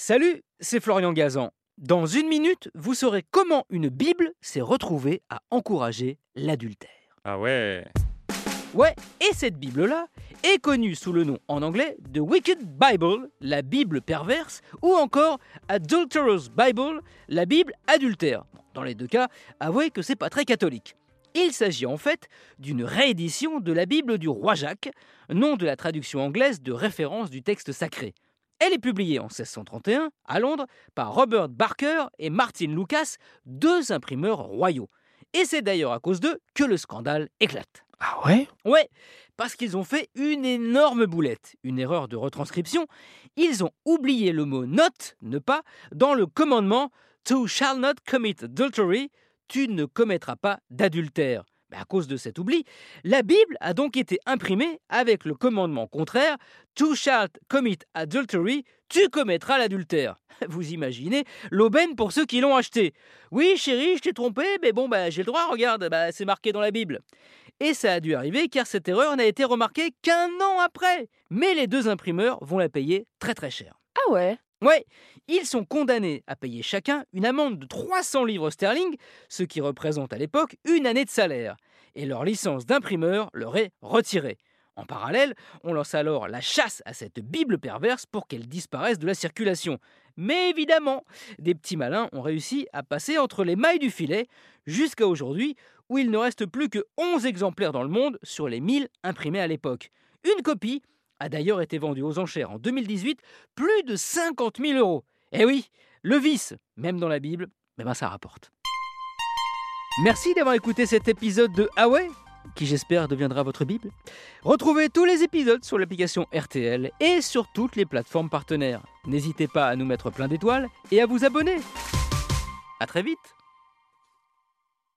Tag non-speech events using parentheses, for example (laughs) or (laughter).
Salut, c'est Florian Gazan. Dans une minute, vous saurez comment une Bible s'est retrouvée à encourager l'adultère. Ah ouais Ouais, et cette Bible-là est connue sous le nom en anglais de Wicked Bible, la Bible perverse, ou encore Adulterous Bible, la Bible adultère. Dans les deux cas, avouez que c'est pas très catholique. Il s'agit en fait d'une réédition de la Bible du roi Jacques, nom de la traduction anglaise de référence du texte sacré. Elle est publiée en 1631 à Londres par Robert Barker et Martin Lucas, deux imprimeurs royaux. Et c'est d'ailleurs à cause d'eux que le scandale éclate. Ah ouais? Ouais, parce qu'ils ont fait une énorme boulette, une erreur de retranscription. Ils ont oublié le mot not, ne pas, dans le commandement To shall not commit adultery, tu ne commettras pas d'adultère. Mais à cause de cet oubli, la Bible a donc été imprimée avec le commandement contraire To shalt commit adultery, tu commettras l'adultère. (laughs) Vous imaginez l'aubaine pour ceux qui l'ont acheté. Oui, chérie, je t'ai trompé, mais bon, bah, j'ai le droit, regarde, bah, c'est marqué dans la Bible. Et ça a dû arriver car cette erreur n'a été remarquée qu'un an après. Mais les deux imprimeurs vont la payer très très cher. Ah ouais? Ouais, ils sont condamnés à payer chacun une amende de 300 livres sterling, ce qui représente à l'époque une année de salaire. Et leur licence d'imprimeur leur est retirée. En parallèle, on lance alors la chasse à cette Bible perverse pour qu'elle disparaisse de la circulation. Mais évidemment, des petits malins ont réussi à passer entre les mailles du filet jusqu'à aujourd'hui où il ne reste plus que 11 exemplaires dans le monde sur les 1000 imprimés à l'époque. Une copie a d'ailleurs été vendue aux enchères en 2018 plus de 50 000 euros. Eh oui, le vice, même dans la Bible, eh ben ça rapporte. Merci d'avoir écouté cet épisode de Ah qui j'espère deviendra votre Bible. Retrouvez tous les épisodes sur l'application RTL et sur toutes les plateformes partenaires. N'hésitez pas à nous mettre plein d'étoiles et à vous abonner. A très vite